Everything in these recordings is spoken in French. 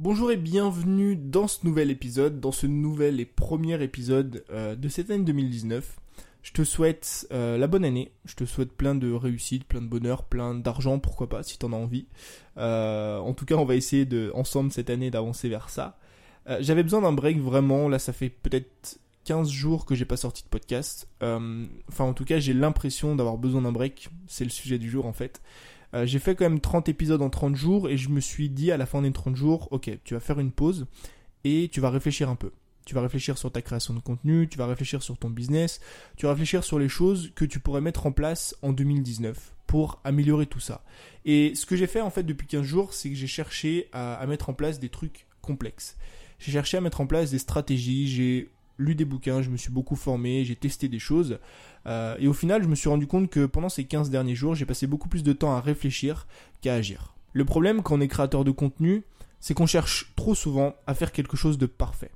Bonjour et bienvenue dans ce nouvel épisode, dans ce nouvel et premier épisode euh, de cette année 2019. Je te souhaite euh, la bonne année, je te souhaite plein de réussite, plein de bonheur, plein d'argent, pourquoi pas, si t'en as envie. Euh, en tout cas, on va essayer de, ensemble cette année d'avancer vers ça. J'avais besoin d'un break vraiment, là ça fait peut-être 15 jours que j'ai pas sorti de podcast. Enfin en tout cas j'ai l'impression d'avoir besoin d'un break, c'est le sujet du jour en fait. Euh, j'ai fait quand même 30 épisodes en 30 jours et je me suis dit à la fin des 30 jours, ok, tu vas faire une pause et tu vas réfléchir un peu. Tu vas réfléchir sur ta création de contenu, tu vas réfléchir sur ton business, tu vas réfléchir sur les choses que tu pourrais mettre en place en 2019 pour améliorer tout ça. Et ce que j'ai fait en fait depuis 15 jours, c'est que j'ai cherché à, à mettre en place des trucs complexes. J'ai cherché à mettre en place des stratégies, j'ai lu des bouquins, je me suis beaucoup formé, j'ai testé des choses. Euh, et au final, je me suis rendu compte que pendant ces 15 derniers jours, j'ai passé beaucoup plus de temps à réfléchir qu'à agir. Le problème quand on est créateur de contenu, c'est qu'on cherche trop souvent à faire quelque chose de parfait.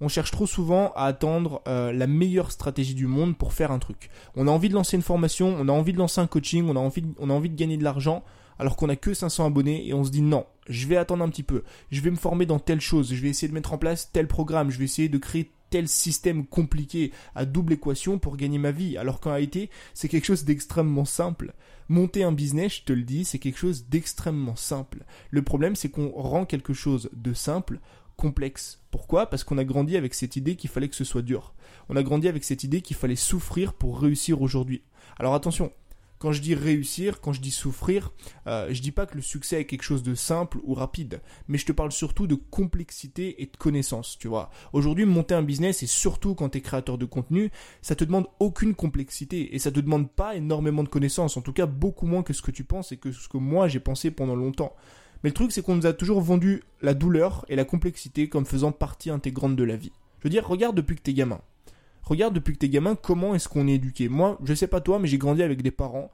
On cherche trop souvent à attendre euh, la meilleure stratégie du monde pour faire un truc. On a envie de lancer une formation, on a envie de lancer un coaching, on a envie on a envie de gagner de l'argent, alors qu'on a que 500 abonnés et on se dit non, je vais attendre un petit peu, je vais me former dans telle chose, je vais essayer de mettre en place tel programme, je vais essayer de créer tel système compliqué à double équation pour gagner ma vie, alors qu'en réalité, c'est quelque chose d'extrêmement simple. Monter un business, je te le dis, c'est quelque chose d'extrêmement simple. Le problème, c'est qu'on rend quelque chose de simple complexe. Pourquoi? Parce qu'on a grandi avec cette idée qu'il fallait que ce soit dur. On a grandi avec cette idée qu'il fallait souffrir pour réussir aujourd'hui. Alors attention, quand je dis réussir, quand je dis souffrir, euh, je dis pas que le succès est quelque chose de simple ou rapide, mais je te parle surtout de complexité et de connaissance, tu vois. Aujourd'hui, monter un business et surtout quand tu es créateur de contenu, ça te demande aucune complexité et ça te demande pas énormément de connaissances, en tout cas beaucoup moins que ce que tu penses et que ce que moi j'ai pensé pendant longtemps. Mais le truc, c'est qu'on nous a toujours vendu la douleur et la complexité comme faisant partie intégrante de la vie. Je veux dire, regarde depuis que t'es gamin. Regarde depuis que t'es gamin comment est-ce qu'on est éduqué? Moi, je sais pas toi, mais j'ai grandi avec des parents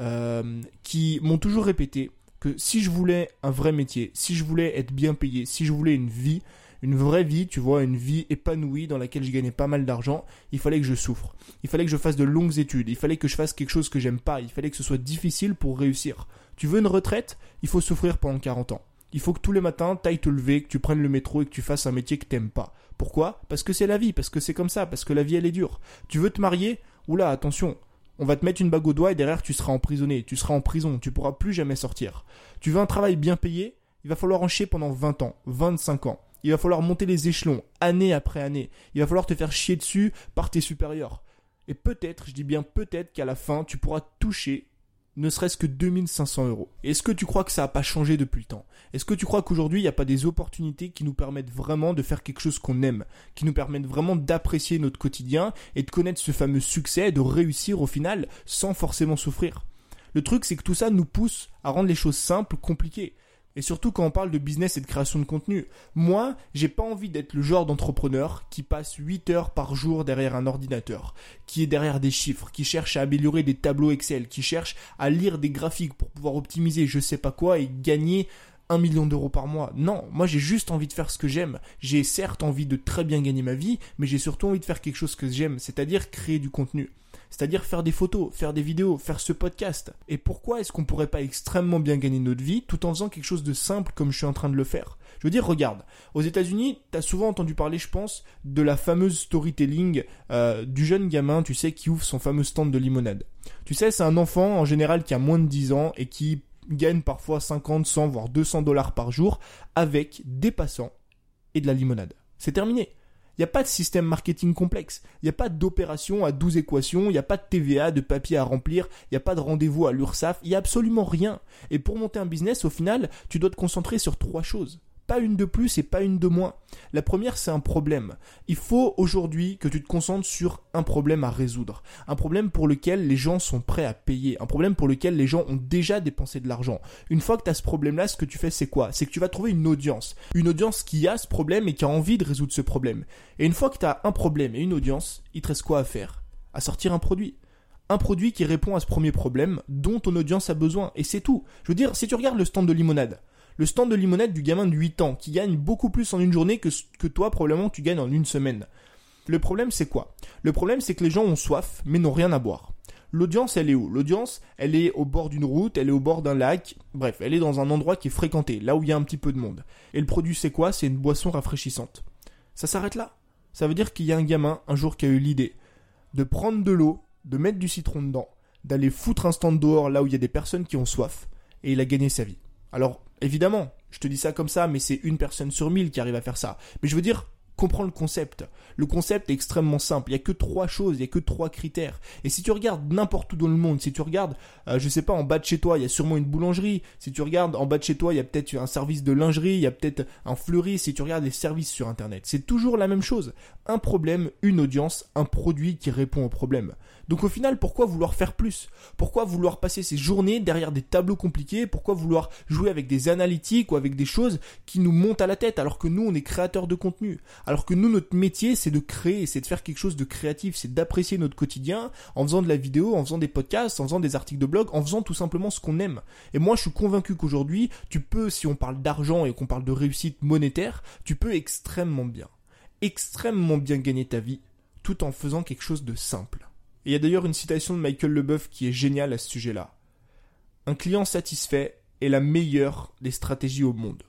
euh, qui m'ont toujours répété que si je voulais un vrai métier, si je voulais être bien payé, si je voulais une vie, une vraie vie, tu vois, une vie épanouie dans laquelle je gagnais pas mal d'argent, il fallait que je souffre. Il fallait que je fasse de longues études. Il fallait que je fasse quelque chose que j'aime pas. Il fallait que ce soit difficile pour réussir. Tu veux une retraite? Il faut souffrir pendant 40 ans. Il faut que tous les matins, t'ailles te lever, que tu prennes le métro et que tu fasses un métier que t'aimes pas. Pourquoi? Parce que c'est la vie, parce que c'est comme ça, parce que la vie elle est dure. Tu veux te marier? Oula, attention, on va te mettre une bague au doigt et derrière tu seras emprisonné, tu seras en prison, tu pourras plus jamais sortir. Tu veux un travail bien payé? Il va falloir en chier pendant 20 ans, 25 ans. Il va falloir monter les échelons, année après année. Il va falloir te faire chier dessus par tes supérieurs. Et peut-être, je dis bien peut-être qu'à la fin, tu pourras toucher ne serait-ce que 2500 euros. Est-ce que tu crois que ça n'a pas changé depuis le temps? Est-ce que tu crois qu'aujourd'hui, il n'y a pas des opportunités qui nous permettent vraiment de faire quelque chose qu'on aime, qui nous permettent vraiment d'apprécier notre quotidien et de connaître ce fameux succès de réussir au final sans forcément souffrir? Le truc, c'est que tout ça nous pousse à rendre les choses simples compliquées. Et surtout quand on parle de business et de création de contenu. Moi, j'ai pas envie d'être le genre d'entrepreneur qui passe 8 heures par jour derrière un ordinateur, qui est derrière des chiffres, qui cherche à améliorer des tableaux Excel, qui cherche à lire des graphiques pour pouvoir optimiser je sais pas quoi et gagner un million d'euros par mois. Non, moi j'ai juste envie de faire ce que j'aime. J'ai certes envie de très bien gagner ma vie, mais j'ai surtout envie de faire quelque chose que j'aime, c'est-à-dire créer du contenu. C'est-à-dire faire des photos, faire des vidéos, faire ce podcast. Et pourquoi est-ce qu'on pourrait pas extrêmement bien gagner notre vie tout en faisant quelque chose de simple comme je suis en train de le faire? Je veux dire, regarde, aux États-Unis, t'as souvent entendu parler, je pense, de la fameuse storytelling euh, du jeune gamin, tu sais, qui ouvre son fameux stand de limonade. Tu sais, c'est un enfant en général qui a moins de 10 ans et qui gagne parfois 50, 100, voire 200 dollars par jour avec des passants et de la limonade. C'est terminé. Il n'y a pas de système marketing complexe. Il n'y a pas d'opération à 12 équations. Il n'y a pas de TVA, de papier à remplir. Il n'y a pas de rendez-vous à l'URSSAF. Il n'y a absolument rien. Et pour monter un business, au final, tu dois te concentrer sur trois choses pas une de plus et pas une de moins. La première, c'est un problème. Il faut aujourd'hui que tu te concentres sur un problème à résoudre. Un problème pour lequel les gens sont prêts à payer. Un problème pour lequel les gens ont déjà dépensé de l'argent. Une fois que tu as ce problème-là, ce que tu fais, c'est quoi? C'est que tu vas trouver une audience. Une audience qui a ce problème et qui a envie de résoudre ce problème. Et une fois que tu as un problème et une audience, il te reste quoi à faire? À sortir un produit un produit qui répond à ce premier problème dont ton audience a besoin. Et c'est tout. Je veux dire, si tu regardes le stand de limonade, le stand de limonade du gamin de 8 ans, qui gagne beaucoup plus en une journée que, que toi, probablement, tu gagnes en une semaine. Le problème, c'est quoi? Le problème, c'est que les gens ont soif, mais n'ont rien à boire. l'audience, elle est où? L'audience, elle est au bord d'une route, elle est au bord d'un lac, bref, elle est dans un endroit qui est fréquenté, là où il y a un petit peu de monde. Et le produit, c'est quoi? C'est une boisson rafraîchissante. Ça s'arrête là? Ça veut dire qu'il y a un gamin, un jour, qui a eu l'idée de prendre de l'eau, de mettre du citron dedans, d'aller foutre un stand dehors là où il y a des personnes qui ont soif, et il a gagné sa vie. Alors, évidemment, je te dis ça comme ça, mais c'est une personne sur mille qui arrive à faire ça. Mais je veux dire, comprends le concept. Le concept est extrêmement simple. Il y a que trois choses, il y a que trois critères. Et si tu regardes n'importe où dans le monde, si tu regardes, euh, je sais pas, en bas de chez toi, il y a sûrement une boulangerie. Si tu regardes en bas de chez toi, il y a peut-être un service de lingerie, il y a peut-être un fleuri. Si tu regardes les services sur Internet, c'est toujours la même chose. Un problème, une audience, un produit qui répond au problème. Donc au final, pourquoi vouloir faire plus? Pourquoi vouloir passer ses journées derrière des tableaux compliqués? Pourquoi vouloir jouer avec des analytiques ou avec des choses qui nous montent à la tête alors que nous, on est créateurs de contenu? Alors que nous, notre métier, c'est de créer, c'est de faire quelque chose de créatif, c'est d'apprécier notre quotidien en faisant de la vidéo, en faisant des podcasts, en faisant des articles de blog, en faisant tout simplement ce qu'on aime. Et moi, je suis convaincu qu'aujourd'hui, tu peux, si on parle d'argent et qu'on parle de réussite monétaire, tu peux extrêmement bien, extrêmement bien gagner ta vie tout en faisant quelque chose de simple. Et il y a d'ailleurs une citation de Michael Leboeuf qui est géniale à ce sujet-là. Un client satisfait est la meilleure des stratégies au monde.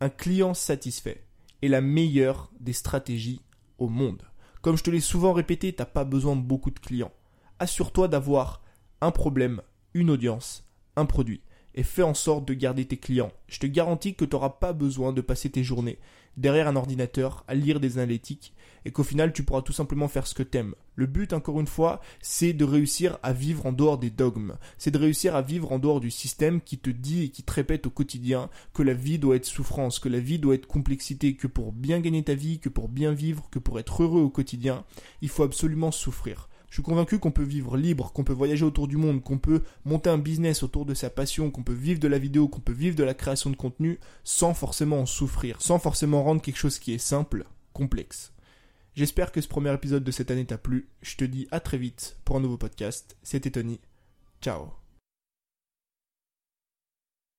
Un client satisfait est la meilleure des stratégies au monde. Comme je te l'ai souvent répété, t'as pas besoin de beaucoup de clients. Assure-toi d'avoir un problème, une audience, un produit et fais en sorte de garder tes clients. Je te garantis que tu n'auras pas besoin de passer tes journées derrière un ordinateur à lire des analytiques et qu'au final tu pourras tout simplement faire ce que t'aimes. Le but, encore une fois, c'est de réussir à vivre en dehors des dogmes. C'est de réussir à vivre en dehors du système qui te dit et qui te répète au quotidien que la vie doit être souffrance, que la vie doit être complexité, que pour bien gagner ta vie, que pour bien vivre, que pour être heureux au quotidien, il faut absolument souffrir. Je suis convaincu qu'on peut vivre libre, qu'on peut voyager autour du monde, qu'on peut monter un business autour de sa passion, qu'on peut vivre de la vidéo, qu'on peut vivre de la création de contenu sans forcément en souffrir, sans forcément rendre quelque chose qui est simple, complexe. J'espère que ce premier épisode de cette année t'a plu. Je te dis à très vite pour un nouveau podcast. C'était Tony. Ciao.